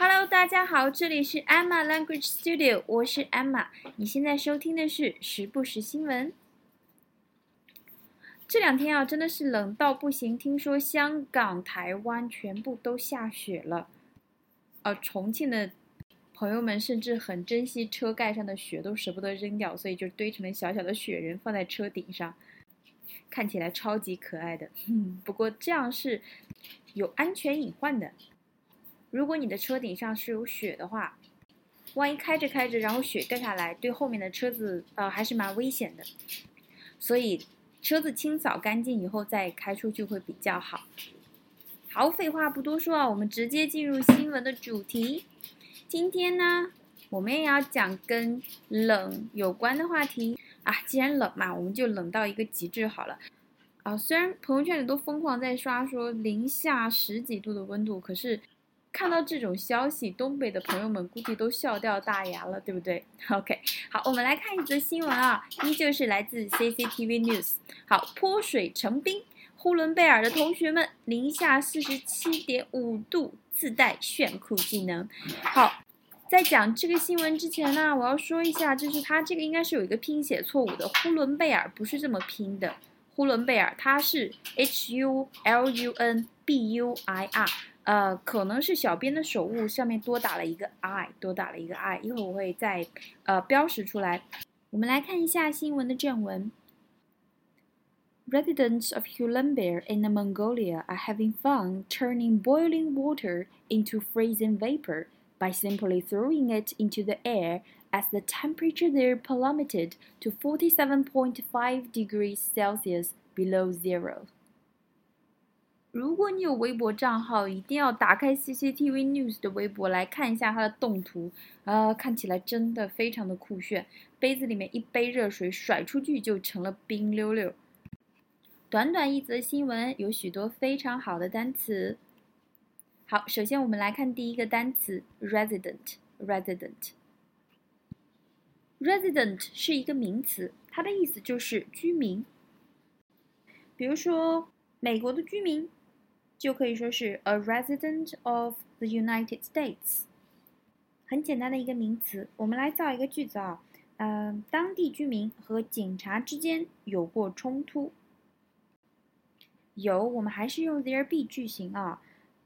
Hello，大家好，这里是 Emma Language Studio，我是 Emma。你现在收听的是时不时新闻。这两天啊，真的是冷到不行，听说香港、台湾全部都下雪了。呃，重庆的朋友们甚至很珍惜车盖上的雪，都舍不得扔掉，所以就堆成了小小的雪人放在车顶上，看起来超级可爱的。不过这样是有安全隐患的。如果你的车顶上是有雪的话，万一开着开着，然后雪掉下来，对后面的车子呃还是蛮危险的。所以车子清扫干净以后再开出去会比较好。好，废话不多说啊，我们直接进入新闻的主题。今天呢，我们也要讲跟冷有关的话题啊。既然冷嘛，我们就冷到一个极致好了。啊，虽然朋友圈里都疯狂在刷说零下十几度的温度，可是。看到这种消息，东北的朋友们估计都笑掉大牙了，对不对？OK，好，我们来看一则新闻啊，依旧是来自 CCTV News。好，泼水成冰，呼伦贝尔的同学们零下四十七点五度，自带炫酷技能。好，在讲这个新闻之前呢，我要说一下，就是它这个应该是有一个拼写错误的，呼伦贝尔不是这么拼的，呼伦贝尔它是 H U L U N B U I R。呃，可能是小编的手误，上面多打了一个 i，多打了一个 i，一会儿我会再呃标识出来。我们来看一下新闻的正文。Residents of Ulaanbaatar in Mongolia are having fun turning boiling water into freezing vapor by simply throwing it into the air as the temperature there plummeted to 47.5 degrees Celsius below zero. 如果你有微博账号，一定要打开 CCTV News 的微博来看一下它的动图，呃，看起来真的非常的酷炫。杯子里面一杯热水甩出去就成了冰溜溜。短短一则新闻，有许多非常好的单词。好，首先我们来看第一个单词 resident，resident。resident 是一个名词，它的意思就是居民。比如说美国的居民。就可以说是 a resident of the United States，很简单的一个名词。我们来造一个句子啊，嗯，当地居民和警察之间有过冲突。有，我们还是用 there be 句型啊。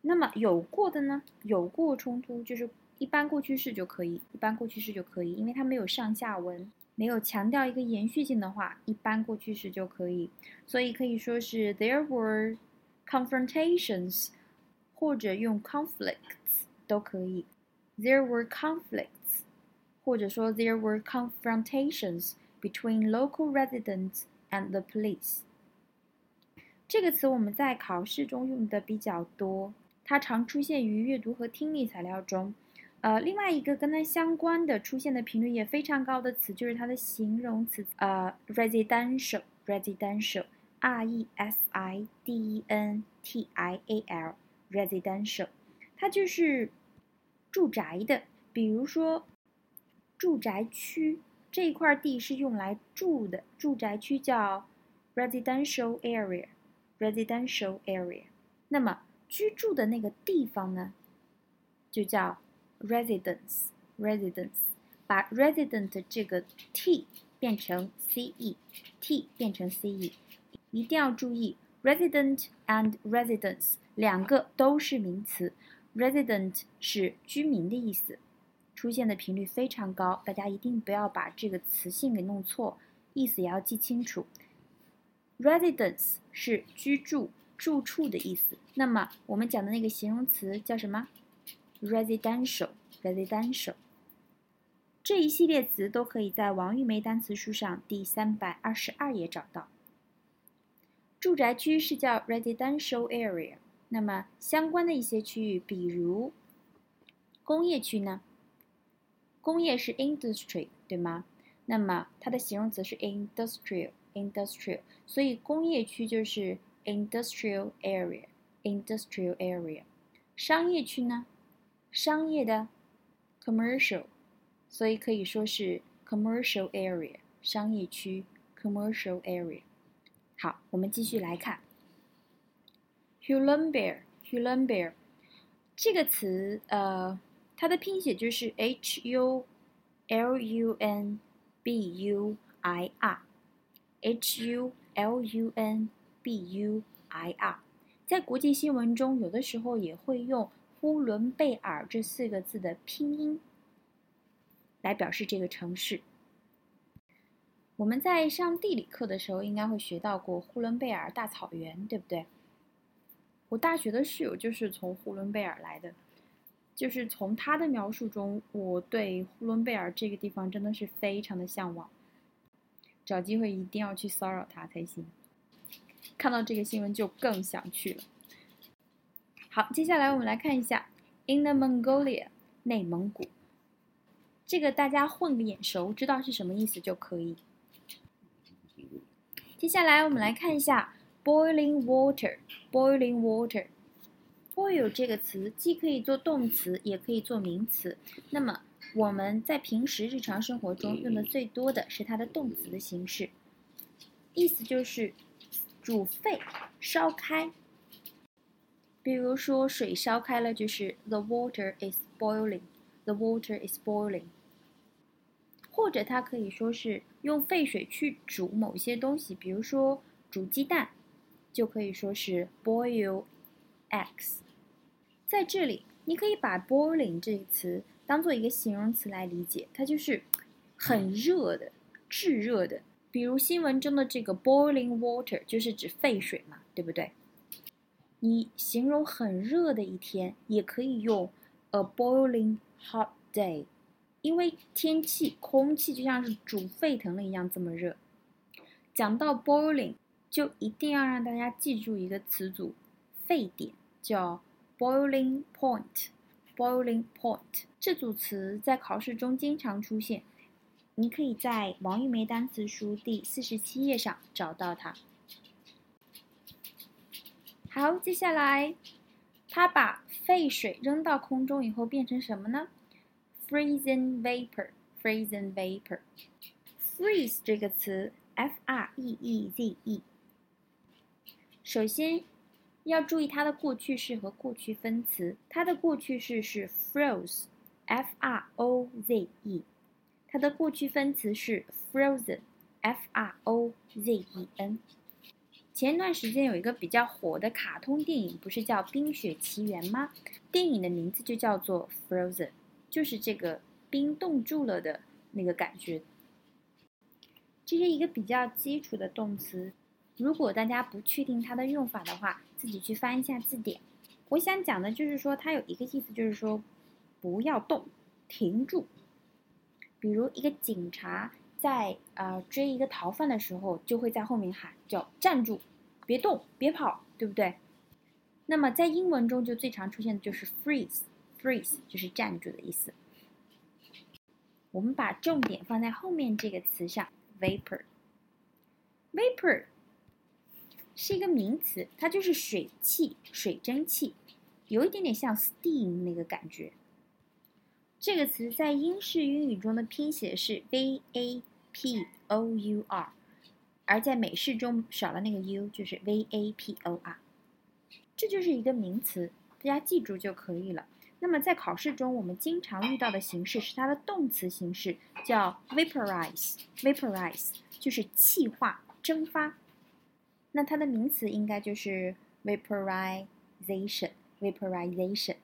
那么有过的呢？有过冲突就是一般过去式就可以，一般过去式就可以，因为它没有上下文，没有强调一个延续性的话，一般过去式就可以。所以可以说是 there were。confrontations，或者用 conflicts 都可以。There were conflicts，或者说 there were confrontations between local residents and the police。这个词我们在考试中用的比较多，它常出现于阅读和听力材料中。呃，另外一个跟它相关的出现的频率也非常高的词，就是它的形容词，呃，residential，residential。R E S I D E N T I A L，residential，它就是住宅的。比如说，住宅区这一块地是用来住的，住宅区叫 residential area，residential area。那么居住的那个地方呢，就叫 residence，residence。把 resident 这个 t 变成 c e，t 变成 c e。一定要注意，resident and residence 两个都是名词，resident 是居民的意思，出现的频率非常高，大家一定不要把这个词性给弄错，意思也要记清楚。residence 是居住、住处的意思，那么我们讲的那个形容词叫什么？residential，residential。这一系列词都可以在王玉梅单词书上第三百二十二页找到。住宅区是叫 residential area，那么相关的一些区域，比如工业区呢？工业是 industry，对吗？那么它的形容词是 industrial，industrial，所以工业区就是 industrial area，industrial area。商业区呢？商业的 commercial，所以可以说是 commercial area，商业区 commercial area。好，我们继续来看 h u l a n b e a r h u l a n b e a r 这个词，呃，它的拼写就是 H U L U N B U I R，H U L U N B U I R。在国际新闻中，有的时候也会用呼伦贝尔这四个字的拼音来表示这个城市。我们在上地理课的时候，应该会学到过呼伦贝尔大草原，对不对？我大学的室友就是从呼伦贝尔来的，就是从他的描述中，我对呼伦贝尔这个地方真的是非常的向往，找机会一定要去骚扰他才行。看到这个新闻就更想去了。好，接下来我们来看一下 Inner Mongolia 内蒙古，这个大家混个眼熟，知道是什么意思就可以。接下来我们来看一下 boiling water，boiling water。boil 这个词既可以做动词，也可以做名词。那么我们在平时日常生活中用的最多的是它的动词的形式，意思就是煮沸、烧开。比如说水烧开了，就是 the water is boiling，the water is boiling。或者它可以说是用沸水去煮某些东西，比如说煮鸡蛋，就可以说是 boil eggs。在这里，你可以把 boiling 这个词当做一个形容词来理解，它就是很热的、炙热的。比如新闻中的这个 boiling water 就是指沸水嘛，对不对？你形容很热的一天，也可以用 a boiling hot day。因为天气、空气就像是煮沸腾了一样这么热。讲到 boiling，就一定要让大家记住一个词组，沸点叫 boiling point。boiling point 这组词在考试中经常出现，你可以在王玉梅单词书第四十七页上找到它。好，接下来，它把沸水扔到空中以后变成什么呢？Freezing vapor, freezing vapor. Freeze 这个词，f r e e z e。首先要注意它的过去式和过去分词。它的过去式是 froze, f r o z e。它的过去分词是 frozen, f r o z e n。前段时间有一个比较火的卡通电影，不是叫《冰雪奇缘》吗？电影的名字就叫做 Frozen。就是这个冰冻住了的那个感觉，这是一个比较基础的动词。如果大家不确定它的用法的话，自己去翻一下字典。我想讲的就是说，它有一个意思，就是说不要动，停住。比如一个警察在呃追一个逃犯的时候，就会在后面喊叫站住，别动，别跑，对不对？那么在英文中就最常出现的就是 freeze。freeze 就是站住的意思。我们把重点放在后面这个词上，vapor。vapor 是一个名词，它就是水汽、水蒸气，有一点点像 steam 那个感觉。这个词在英式英语中的拼写是 v a p o u r，而在美式中少了那个 u，就是 v a p o r。这就是一个名词，大家记住就可以了。那么在考试中，我们经常遇到的形式是它的动词形式，叫 vaporize。vaporize 就是气化、蒸发。那它的名词应该就是 vaporization。vaporization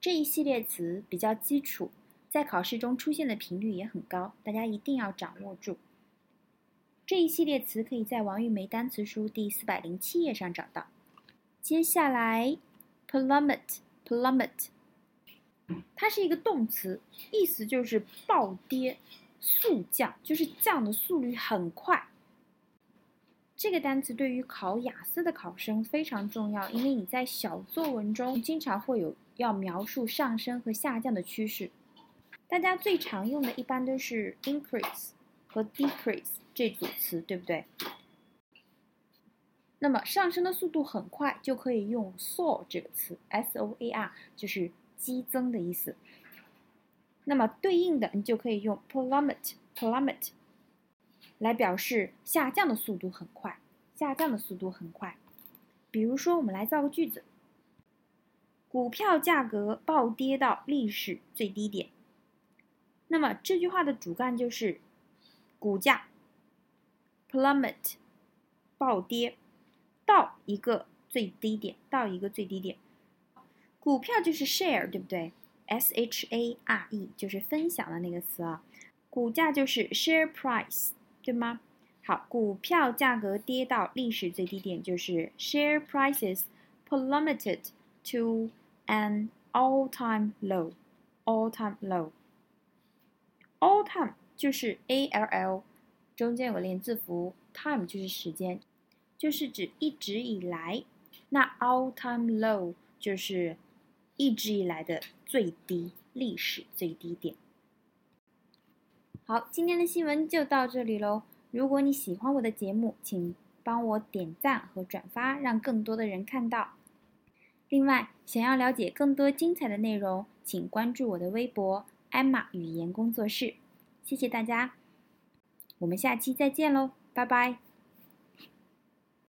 这一系列词比较基础，在考试中出现的频率也很高，大家一定要掌握住。这一系列词可以在王玉梅单词书第四百零七页上找到。接下来，plummet。plummet，它是一个动词，意思就是暴跌、速降，就是降的速率很快。这个单词对于考雅思的考生非常重要，因为你在小作文中经常会有要描述上升和下降的趋势。大家最常用的一般都是 increase 和 decrease 这组词，对不对？那么上升的速度很快，就可以用 soar 这个词，s o a r 就是激增的意思。那么对应的，你就可以用 plummet，plummet 来表示下降的速度很快，下降的速度很快。比如说，我们来造个句子股票价格暴跌到历史最低点。那么这句话的主干就是股价 plummet 暴跌到一个最低点，到一个最低点。股票就是 share，对不对？S H A R E 就是分享的那个词啊。股价就是 share price，对吗？好，股票价格跌到历史最低点，就是 share prices plummeted to an all-time low，all-time low。All-time 就是 A L L，中间有个连字符，time 就是时间，就是指一直以来。那 all-time low 就是一直以来的最低，历史最低点。好，今天的新闻就到这里喽。如果你喜欢我的节目，请帮我点赞和转发，让更多的人看到。另外，想要了解更多精彩的内容，请关注我的微博“艾玛语言工作室”。谢谢大家，我们下期再见喽，拜拜。